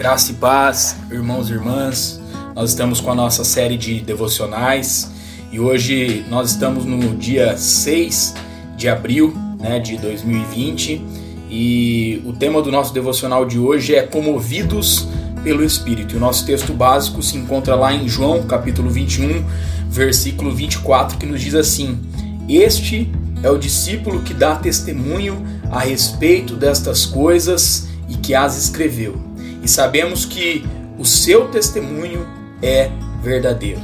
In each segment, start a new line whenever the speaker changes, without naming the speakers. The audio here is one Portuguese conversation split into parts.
Graça e paz, irmãos e irmãs. Nós estamos com a nossa série de devocionais e hoje nós estamos no dia 6 de abril né, de 2020 e o tema do nosso devocional de hoje é Comovidos pelo Espírito. E o nosso texto básico se encontra lá em João, capítulo 21, versículo 24, que nos diz assim: Este é o discípulo que dá testemunho a respeito destas coisas e que as escreveu e sabemos que o seu testemunho é verdadeiro.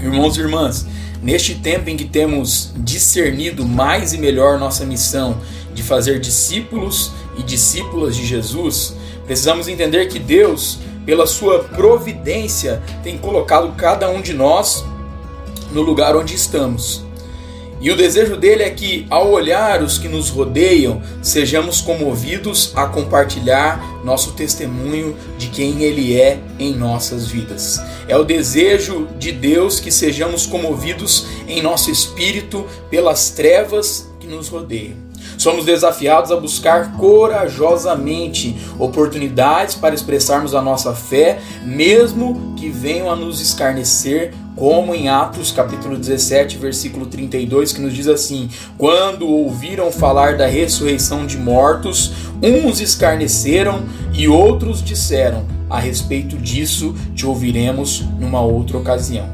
Irmãos e irmãs, neste tempo em que temos discernido mais e melhor nossa missão de fazer discípulos e discípulas de Jesus, precisamos entender que Deus, pela sua providência, tem colocado cada um de nós no lugar onde estamos. E o desejo dele é que, ao olhar os que nos rodeiam, sejamos comovidos a compartilhar nosso testemunho de quem ele é em nossas vidas. É o desejo de Deus que sejamos comovidos em nosso espírito pelas trevas que nos rodeiam. Somos desafiados a buscar corajosamente oportunidades para expressarmos a nossa fé, mesmo que venham a nos escarnecer como em Atos capítulo 17, versículo 32, que nos diz assim: Quando ouviram falar da ressurreição de mortos, uns escarneceram e outros disseram: A respeito disso te ouviremos numa outra ocasião.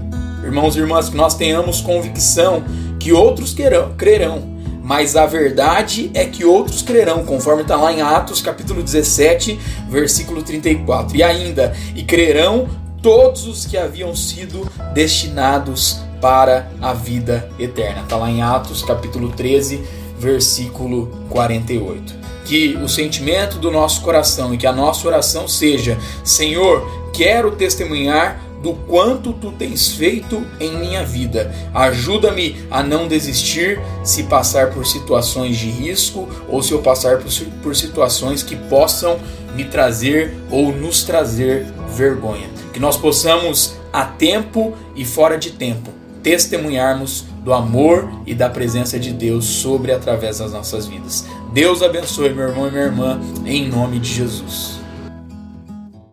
Irmãos e irmãs, que nós tenhamos convicção que outros querão, crerão, mas a verdade é que outros crerão, conforme está lá em Atos capítulo 17, versículo 34. E ainda, e crerão todos os que haviam sido destinados para a vida eterna. Está lá em Atos capítulo 13, versículo 48. Que o sentimento do nosso coração e que a nossa oração seja: Senhor, quero testemunhar do quanto tu tens feito em minha vida. Ajuda-me a não desistir se passar por situações de risco ou se eu passar por, situações que possam me trazer ou nos trazer vergonha que nós possamos, a tempo e fora de tempo, testemunharmos do amor e da presença de Deus sobre através das nossas vidas. Deus abençoe meu irmão e minha irmã, em nome de Jesus.